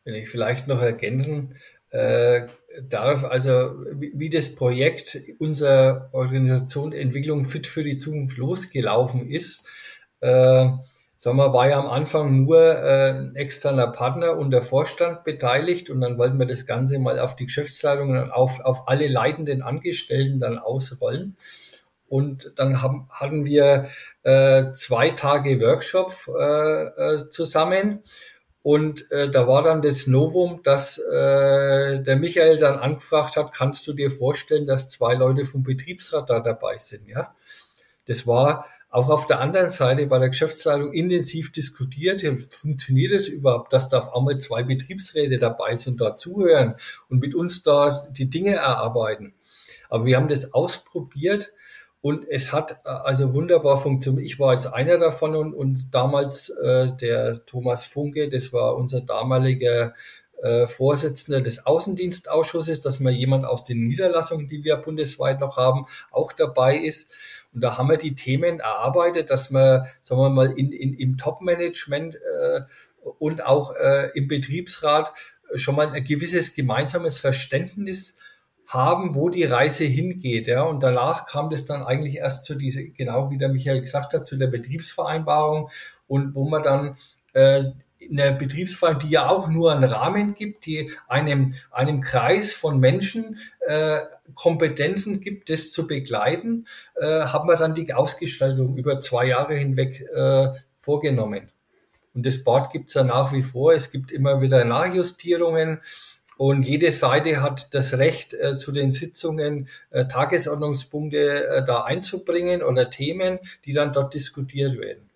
Wenn ich vielleicht noch ergänzen äh, darf, also wie, wie das Projekt unserer Organisation Entwicklung Fit für die Zukunft losgelaufen ist, äh, sagen wir, war ja am Anfang nur äh, ein externer Partner und der Vorstand beteiligt und dann wollten wir das Ganze mal auf die Geschäftsleitung und auf, auf alle leitenden Angestellten dann ausrollen. Und dann haben, hatten wir äh, zwei Tage Workshop äh, äh, zusammen. Und äh, da war dann das Novum, dass äh, der Michael dann angefragt hat, kannst du dir vorstellen, dass zwei Leute vom Betriebsrat da dabei sind? Ja, das war auch auf der anderen Seite bei der Geschäftsleitung intensiv diskutiert, funktioniert es überhaupt, dass da auf einmal zwei Betriebsräte dabei sind, da zuhören und mit uns da die Dinge erarbeiten. Aber wir haben das ausprobiert und es hat äh, also wunderbar funktioniert. Ich war jetzt einer davon und, und damals äh, der Thomas Funke, das war unser damaliger äh, Vorsitzender des Außendienstausschusses, dass mal jemand aus den Niederlassungen, die wir bundesweit noch haben, auch dabei ist. Und da haben wir die Themen erarbeitet, dass wir, sagen wir mal, in, in, im Top-Management äh, und auch äh, im Betriebsrat schon mal ein gewisses gemeinsames Verständnis haben, wo die Reise hingeht. Ja. Und danach kam das dann eigentlich erst zu diese, genau wie der Michael gesagt hat, zu der Betriebsvereinbarung und wo man dann äh, in der Betriebsvereinbarung, die ja auch nur einen Rahmen gibt, die einem, einem Kreis von Menschen äh, Kompetenzen gibt, das zu begleiten, äh, haben wir dann die Ausgestaltung über zwei Jahre hinweg äh, vorgenommen. Und das Board gibt es ja nach wie vor. Es gibt immer wieder Nachjustierungen. Und jede Seite hat das Recht, äh, zu den Sitzungen äh, Tagesordnungspunkte äh, da einzubringen oder Themen, die dann dort diskutiert werden.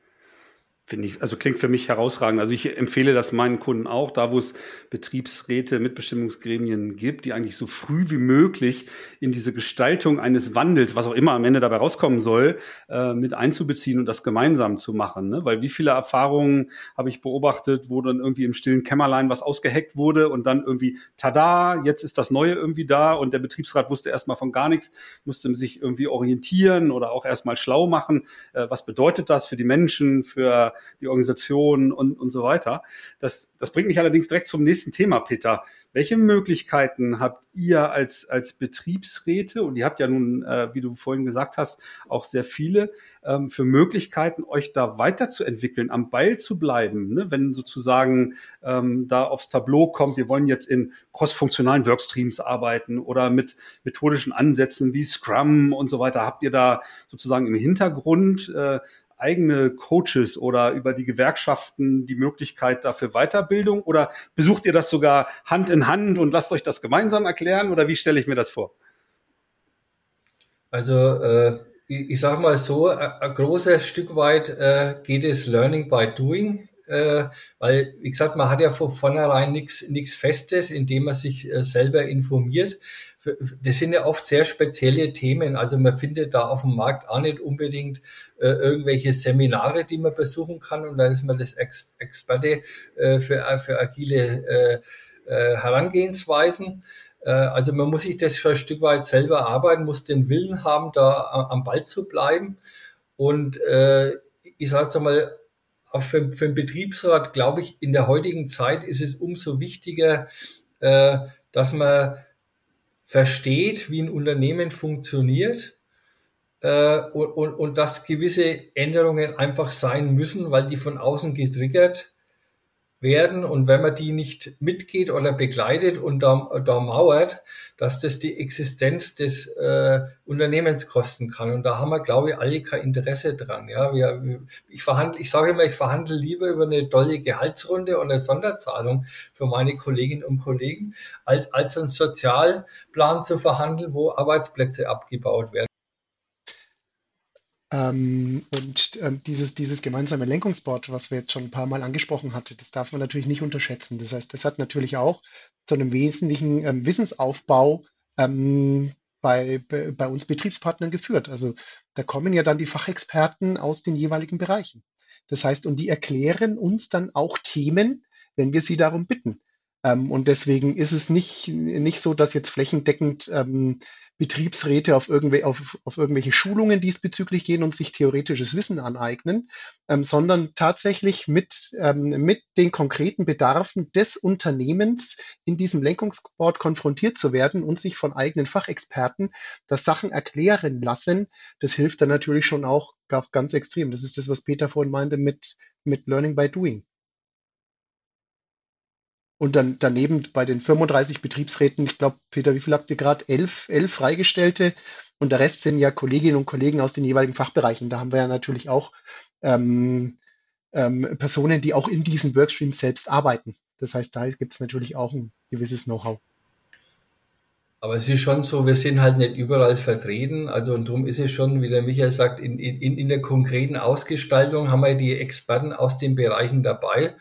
Finde ich, also klingt für mich herausragend. Also ich empfehle das meinen Kunden auch, da wo es Betriebsräte, Mitbestimmungsgremien gibt, die eigentlich so früh wie möglich in diese Gestaltung eines Wandels, was auch immer am Ende dabei rauskommen soll, äh, mit einzubeziehen und das gemeinsam zu machen. Ne? Weil wie viele Erfahrungen habe ich beobachtet, wo dann irgendwie im stillen Kämmerlein was ausgeheckt wurde und dann irgendwie, tada, jetzt ist das Neue irgendwie da und der Betriebsrat wusste erstmal von gar nichts, musste sich irgendwie orientieren oder auch erstmal schlau machen. Äh, was bedeutet das für die Menschen, für die Organisation und, und so weiter. Das, das bringt mich allerdings direkt zum nächsten Thema, Peter. Welche Möglichkeiten habt ihr als, als Betriebsräte, und ihr habt ja nun, äh, wie du vorhin gesagt hast, auch sehr viele, ähm, für Möglichkeiten, euch da weiterzuentwickeln, am Ball zu bleiben, ne? wenn sozusagen ähm, da aufs Tableau kommt, wir wollen jetzt in crossfunktionalen Workstreams arbeiten oder mit methodischen Ansätzen wie Scrum und so weiter. Habt ihr da sozusagen im Hintergrund äh, eigene Coaches oder über die Gewerkschaften die Möglichkeit dafür Weiterbildung? Oder besucht ihr das sogar Hand in Hand und lasst euch das gemeinsam erklären? Oder wie stelle ich mir das vor? Also äh, ich, ich sage mal so, ein großes Stück weit äh, geht es Learning by Doing äh, weil, wie gesagt, man hat ja von vornherein nichts Festes, indem man sich äh, selber informiert. Das sind ja oft sehr spezielle Themen. Also man findet da auf dem Markt auch nicht unbedingt äh, irgendwelche Seminare, die man besuchen kann und dann ist man das Ex Experte äh, für, für agile äh, äh, Herangehensweisen. Äh, also man muss sich das schon ein Stück weit selber arbeiten, muss den Willen haben, da am Ball zu bleiben. Und äh, ich sage mal, auch für, für den Betriebsrat, glaube ich, in der heutigen Zeit ist es umso wichtiger, äh, dass man versteht, wie ein Unternehmen funktioniert äh, und, und, und dass gewisse Änderungen einfach sein müssen, weil die von außen getriggert werden und wenn man die nicht mitgeht oder begleitet und da, da mauert, dass das die Existenz des äh, Unternehmens kosten kann. Und da haben wir, glaube ich, alle kein Interesse dran. Ja, wir, ich verhandle, ich sage immer, ich verhandle lieber über eine tolle Gehaltsrunde und eine Sonderzahlung für meine Kolleginnen und Kollegen, als, als einen Sozialplan zu verhandeln, wo Arbeitsplätze abgebaut werden. Ähm, und ähm, dieses, dieses gemeinsame Lenkungsboard, was wir jetzt schon ein paar Mal angesprochen hatten, das darf man natürlich nicht unterschätzen. Das heißt, das hat natürlich auch zu einem wesentlichen ähm, Wissensaufbau ähm, bei, bei, bei uns Betriebspartnern geführt. Also da kommen ja dann die Fachexperten aus den jeweiligen Bereichen. Das heißt, und die erklären uns dann auch Themen, wenn wir sie darum bitten. Ähm, und deswegen ist es nicht, nicht so, dass jetzt flächendeckend ähm, Betriebsräte auf, irgendwel auf, auf irgendwelche Schulungen diesbezüglich gehen und sich theoretisches Wissen aneignen, ähm, sondern tatsächlich mit, ähm, mit den konkreten Bedarfen des Unternehmens in diesem Lenkungsboard konfrontiert zu werden und sich von eigenen Fachexperten das Sachen erklären lassen. Das hilft dann natürlich schon auch ganz extrem. Das ist das, was Peter vorhin meinte mit, mit Learning by Doing. Und dann daneben bei den 35 Betriebsräten, ich glaube, Peter, wie viel habt ihr gerade? Elf, elf Freigestellte und der Rest sind ja Kolleginnen und Kollegen aus den jeweiligen Fachbereichen. Da haben wir ja natürlich auch ähm, ähm, Personen, die auch in diesen Workstreams selbst arbeiten. Das heißt, da gibt es natürlich auch ein gewisses Know-how. Aber es ist schon so, wir sind halt nicht überall vertreten. Also und darum ist es schon, wie der Michael sagt, in, in, in der konkreten Ausgestaltung haben wir die Experten aus den Bereichen dabei.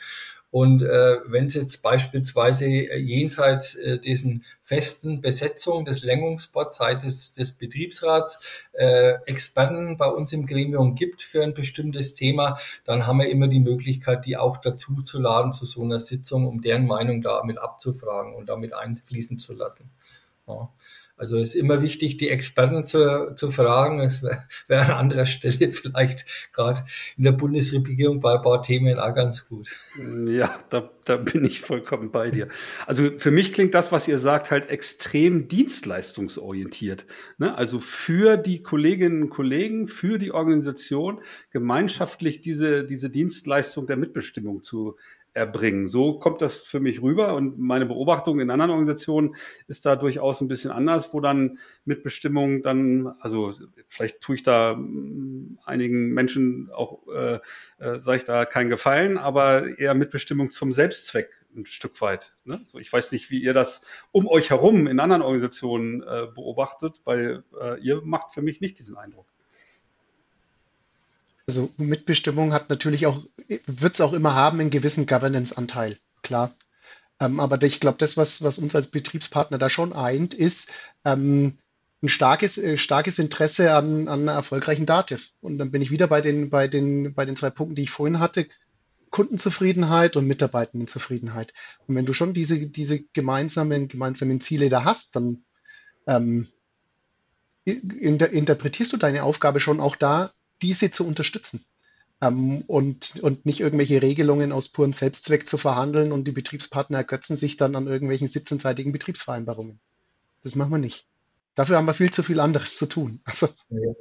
Und äh, wenn es jetzt beispielsweise äh, jenseits äh, diesen festen Besetzung des Lenkungsboards des, des Betriebsrats äh, Experten bei uns im Gremium gibt für ein bestimmtes Thema, dann haben wir immer die Möglichkeit, die auch dazu zu laden zu so einer Sitzung, um deren Meinung damit abzufragen und damit einfließen zu lassen. Ja. Also es ist immer wichtig, die Experten zu, zu fragen. Es wäre wär an anderer Stelle vielleicht gerade in der Bundesregierung bei ein paar Themen auch ganz gut. Ja, da, da bin ich vollkommen bei dir. Also für mich klingt das, was ihr sagt, halt extrem dienstleistungsorientiert. Ne? Also für die Kolleginnen und Kollegen, für die Organisation gemeinschaftlich diese, diese Dienstleistung der Mitbestimmung zu erbringen. So kommt das für mich rüber und meine Beobachtung in anderen Organisationen ist da durchaus ein bisschen anders, wo dann Mitbestimmung dann, also vielleicht tue ich da mm, einigen Menschen auch, äh, äh, sage ich da keinen Gefallen, aber eher Mitbestimmung zum Selbstzweck ein Stück weit. Ne? So, ich weiß nicht, wie ihr das um euch herum in anderen Organisationen äh, beobachtet, weil äh, ihr macht für mich nicht diesen Eindruck. Also Mitbestimmung hat natürlich auch, wird es auch immer haben, einen gewissen Governance-Anteil, klar. Ähm, aber ich glaube, das, was, was uns als Betriebspartner da schon eint, ist ähm, ein starkes, äh, starkes Interesse an, an einer erfolgreichen Dativ. Und dann bin ich wieder bei den, bei den, bei den zwei Punkten, die ich vorhin hatte. Kundenzufriedenheit und Mitarbeitendenzufriedenheit. Und wenn du schon diese, diese gemeinsamen, gemeinsamen Ziele da hast, dann ähm, inter, interpretierst du deine Aufgabe schon auch da, diese zu unterstützen. Ähm, und, und nicht irgendwelche Regelungen aus purem Selbstzweck zu verhandeln und die Betriebspartner ergötzen sich dann an irgendwelchen 17-seitigen Betriebsvereinbarungen. Das machen wir nicht. Dafür haben wir viel zu viel anderes zu tun. Also. Ja.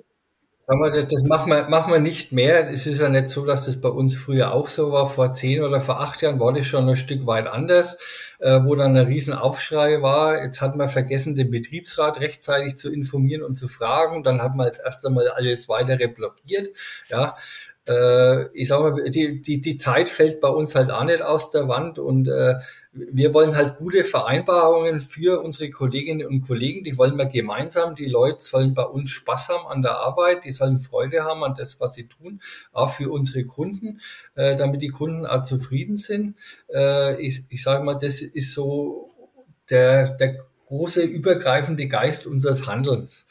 Das machen wir, machen wir nicht mehr. Es ist ja nicht so, dass das bei uns früher auch so war. Vor zehn oder vor acht Jahren war das schon ein Stück weit anders, äh, wo dann ein Riesenaufschrei war. Jetzt hat man vergessen, den Betriebsrat rechtzeitig zu informieren und zu fragen. Dann hat man als erstes Mal alles weitere blockiert. Ja, äh, ich sag mal, die, die, die Zeit fällt bei uns halt auch nicht aus der Wand und äh, wir wollen halt gute Vereinbarungen für unsere Kolleginnen und Kollegen, die wollen wir gemeinsam. Die Leute sollen bei uns Spaß haben an der Arbeit, die sollen Freude haben an das, was sie tun, auch für unsere Kunden, äh, damit die Kunden auch zufrieden sind. Äh, ich, ich sage mal, das ist so der, der große übergreifende Geist unseres Handelns.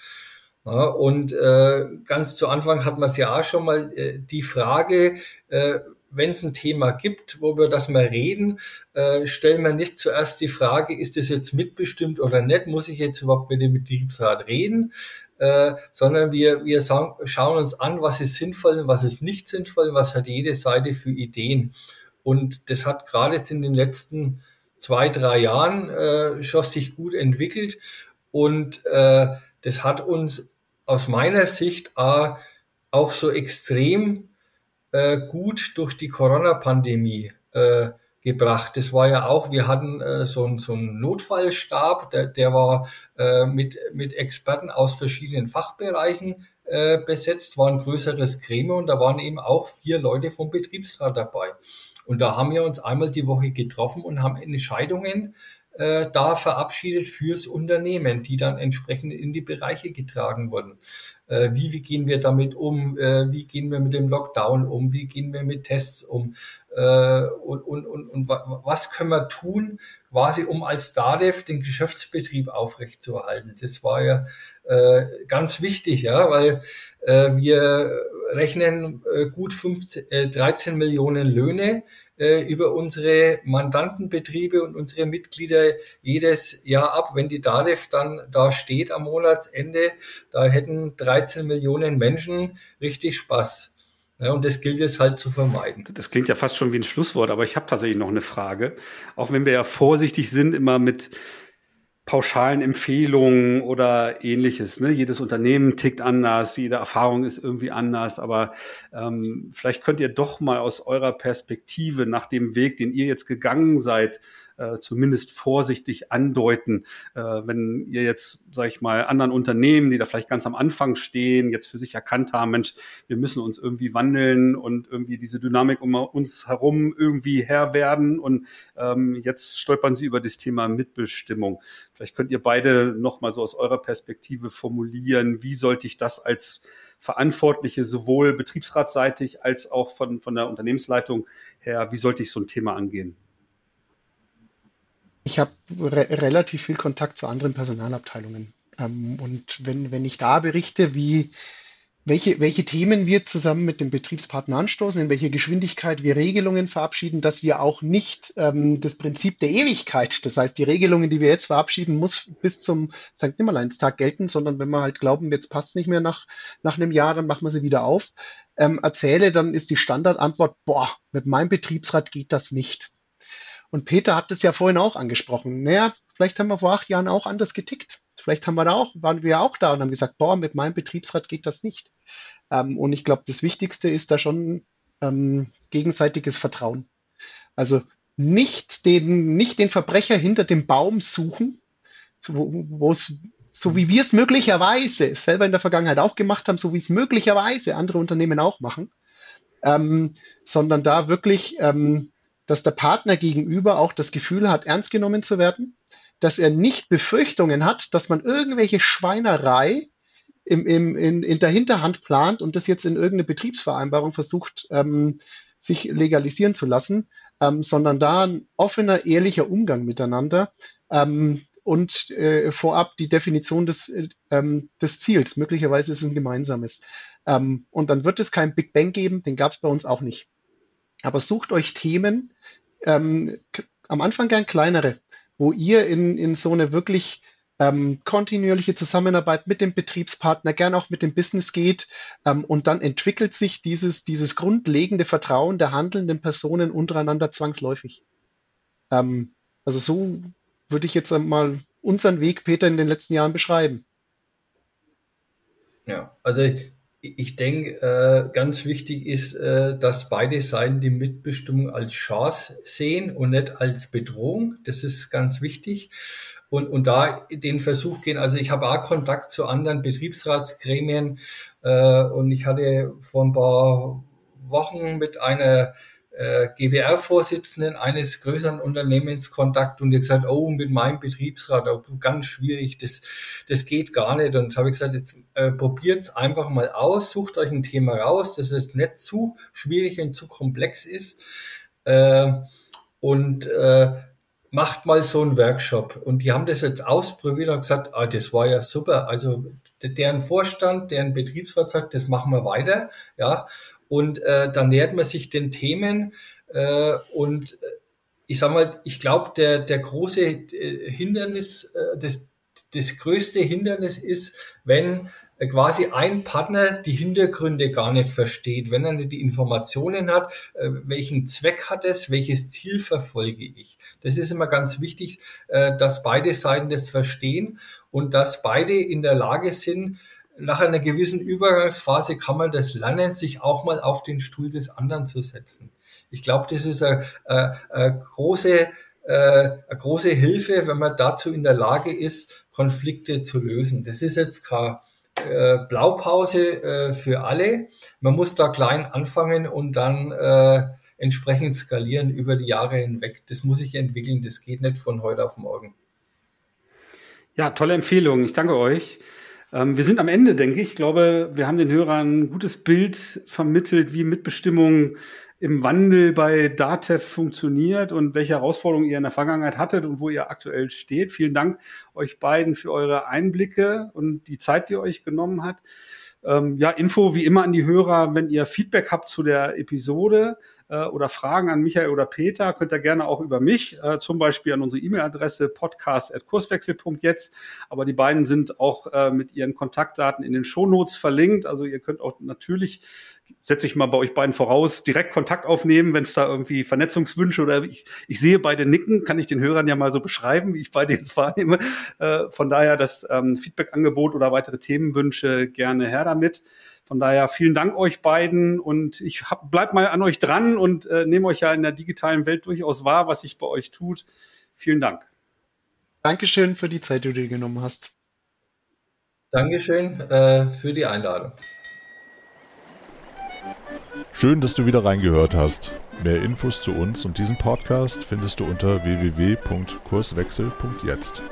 Ja, und äh, ganz zu Anfang hat man es ja auch schon mal äh, die Frage, äh, wenn es ein Thema gibt, wo wir das mal reden, äh, stellen wir nicht zuerst die Frage, ist das jetzt mitbestimmt oder nicht, muss ich jetzt überhaupt mit dem Betriebsrat reden, äh, sondern wir, wir sagen, schauen uns an, was ist sinnvoll und was ist nicht sinnvoll, was hat jede Seite für Ideen. Und das hat gerade jetzt in den letzten zwei, drei Jahren äh, schon sich gut entwickelt. Und äh, das hat uns aus meiner Sicht äh, auch so extrem äh, gut durch die Corona-Pandemie äh, gebracht. Das war ja auch, wir hatten äh, so, so einen Notfallstab, der, der war äh, mit, mit Experten aus verschiedenen Fachbereichen äh, besetzt, war ein größeres Gremium und da waren eben auch vier Leute vom Betriebsrat dabei. Und da haben wir uns einmal die Woche getroffen und haben Entscheidungen äh, da verabschiedet fürs Unternehmen, die dann entsprechend in die Bereiche getragen wurden. Äh, wie, wie gehen wir damit um? Äh, wie gehen wir mit dem Lockdown um? Wie gehen wir mit Tests um? Äh, und, und, und, und was können wir tun, quasi um als DADEV den Geschäftsbetrieb aufrechtzuerhalten? Das war ja äh, ganz wichtig, ja, weil äh, wir rechnen äh, gut 15, äh, 13 Millionen Löhne äh, über unsere Mandantenbetriebe und unsere Mitglieder jedes Jahr ab. Wenn die DADEV dann da steht am Monatsende, da hätten 13 Millionen Menschen richtig Spaß. Ja, und das gilt es halt zu vermeiden. Das klingt ja fast schon wie ein Schlusswort, aber ich habe tatsächlich noch eine Frage. Auch wenn wir ja vorsichtig sind, immer mit pauschalen Empfehlungen oder ähnliches. Ne? Jedes Unternehmen tickt anders, jede Erfahrung ist irgendwie anders, aber ähm, vielleicht könnt ihr doch mal aus eurer Perspektive nach dem Weg, den ihr jetzt gegangen seid, äh, zumindest vorsichtig andeuten, äh, wenn ihr jetzt, sage ich mal, anderen Unternehmen, die da vielleicht ganz am Anfang stehen, jetzt für sich erkannt haben, Mensch, wir müssen uns irgendwie wandeln und irgendwie diese Dynamik um uns herum irgendwie Herr werden und ähm, jetzt stolpern sie über das Thema Mitbestimmung. Vielleicht könnt ihr beide noch mal so aus eurer Perspektive formulieren, wie sollte ich das als Verantwortliche sowohl betriebsratseitig als auch von, von der Unternehmensleitung her, wie sollte ich so ein Thema angehen? Ich habe re relativ viel Kontakt zu anderen Personalabteilungen. Ähm, und wenn, wenn ich da berichte, wie, welche, welche Themen wir zusammen mit dem Betriebspartner anstoßen, in welcher Geschwindigkeit wir Regelungen verabschieden, dass wir auch nicht ähm, das Prinzip der Ewigkeit, das heißt, die Regelungen, die wir jetzt verabschieden, muss bis zum St. Nimmerleinstag gelten, sondern wenn wir halt glauben, jetzt passt nicht mehr nach, nach einem Jahr, dann machen wir sie wieder auf, ähm, erzähle, dann ist die Standardantwort, boah, mit meinem Betriebsrat geht das nicht. Und Peter hat es ja vorhin auch angesprochen. Naja, vielleicht haben wir vor acht Jahren auch anders getickt. Vielleicht haben wir da auch, waren wir auch da und haben gesagt, boah, mit meinem Betriebsrat geht das nicht. Ähm, und ich glaube, das Wichtigste ist da schon ähm, gegenseitiges Vertrauen. Also nicht den, nicht den Verbrecher hinter dem Baum suchen, wo es so wie wir es möglicherweise selber in der Vergangenheit auch gemacht haben, so wie es möglicherweise andere Unternehmen auch machen, ähm, sondern da wirklich ähm, dass der Partner gegenüber auch das Gefühl hat, ernst genommen zu werden, dass er nicht Befürchtungen hat, dass man irgendwelche Schweinerei im, im, in, in der Hinterhand plant und das jetzt in irgendeine Betriebsvereinbarung versucht, ähm, sich legalisieren zu lassen, ähm, sondern da ein offener, ehrlicher Umgang miteinander ähm, und äh, vorab die Definition des, ähm, des Ziels. Möglicherweise ist es ein gemeinsames. Ähm, und dann wird es kein Big Bang geben, den gab es bei uns auch nicht. Aber sucht euch Themen, ähm, am Anfang gern kleinere, wo ihr in, in so eine wirklich ähm, kontinuierliche Zusammenarbeit mit dem Betriebspartner, gern auch mit dem Business geht. Ähm, und dann entwickelt sich dieses, dieses grundlegende Vertrauen der handelnden Personen untereinander zwangsläufig. Ähm, also so würde ich jetzt mal unseren Weg, Peter, in den letzten Jahren beschreiben. Ja, also ich, ich denke, äh, ganz wichtig ist, äh, dass beide Seiten die Mitbestimmung als Chance sehen und nicht als Bedrohung. Das ist ganz wichtig und, und da den Versuch gehen. Also ich habe auch Kontakt zu anderen Betriebsratsgremien äh, und ich hatte vor ein paar Wochen mit einer äh, GBR-Vorsitzenden eines größeren Unternehmens Kontakt und die gesagt, oh, mit meinem Betriebsrat, oh, ganz schwierig, das, das geht gar nicht. Und habe ich gesagt, jetzt äh, probiert's einfach mal aus, sucht euch ein Thema raus, das jetzt nicht zu schwierig und zu komplex ist. Äh, und äh, macht mal so einen Workshop. Und die haben das jetzt ausprobiert und gesagt, ah, das war ja super. Also deren Vorstand, deren Betriebsrat sagt, das machen wir weiter. Ja, und äh, dann nähert man sich den Themen äh, und äh, ich sag mal, ich glaube, der, der große äh, Hindernis, äh, das, das größte Hindernis ist, wenn äh, quasi ein Partner die Hintergründe gar nicht versteht, wenn er nicht die Informationen hat, welchen Zweck hat es, welches Ziel verfolge ich. Das ist immer ganz wichtig, dass beide Seiten das verstehen und dass beide in der Lage sind, nach einer gewissen Übergangsphase kann man das lernen, sich auch mal auf den Stuhl des anderen zu setzen. Ich glaube, das ist eine, eine, große eine große Hilfe, wenn man dazu in der Lage ist, Konflikte zu lösen. Das ist jetzt kein äh, Blaupause äh, für alle. Man muss da klein anfangen und dann äh, entsprechend skalieren über die Jahre hinweg. Das muss sich entwickeln, das geht nicht von heute auf morgen. Ja, tolle Empfehlung. Ich danke euch. Ähm, wir sind am Ende, denke ich. Ich glaube, wir haben den Hörern ein gutes Bild vermittelt, wie Mitbestimmung im Wandel bei DATEV funktioniert und welche Herausforderungen ihr in der Vergangenheit hattet und wo ihr aktuell steht. Vielen Dank euch beiden für eure Einblicke und die Zeit, die ihr euch genommen habt. Ähm, ja, Info wie immer an die Hörer, wenn ihr Feedback habt zu der Episode äh, oder Fragen an Michael oder Peter, könnt ihr gerne auch über mich, äh, zum Beispiel an unsere E-Mail-Adresse podcast.kurswechsel.jetzt. Aber die beiden sind auch äh, mit ihren Kontaktdaten in den Shownotes verlinkt. Also ihr könnt auch natürlich setze ich mal bei euch beiden voraus, direkt Kontakt aufnehmen, wenn es da irgendwie Vernetzungswünsche oder ich, ich sehe beide nicken, kann ich den Hörern ja mal so beschreiben, wie ich beide jetzt wahrnehme. Äh, von daher das ähm, Feedback-Angebot oder weitere Themenwünsche gerne her damit. Von daher vielen Dank euch beiden und ich hab, bleib mal an euch dran und äh, nehme euch ja in der digitalen Welt durchaus wahr, was sich bei euch tut. Vielen Dank. Dankeschön für die Zeit, die du dir genommen hast. Dankeschön äh, für die Einladung. Schön, dass du wieder reingehört hast. Mehr Infos zu uns und diesem Podcast findest du unter www.kurswechsel.jetzt.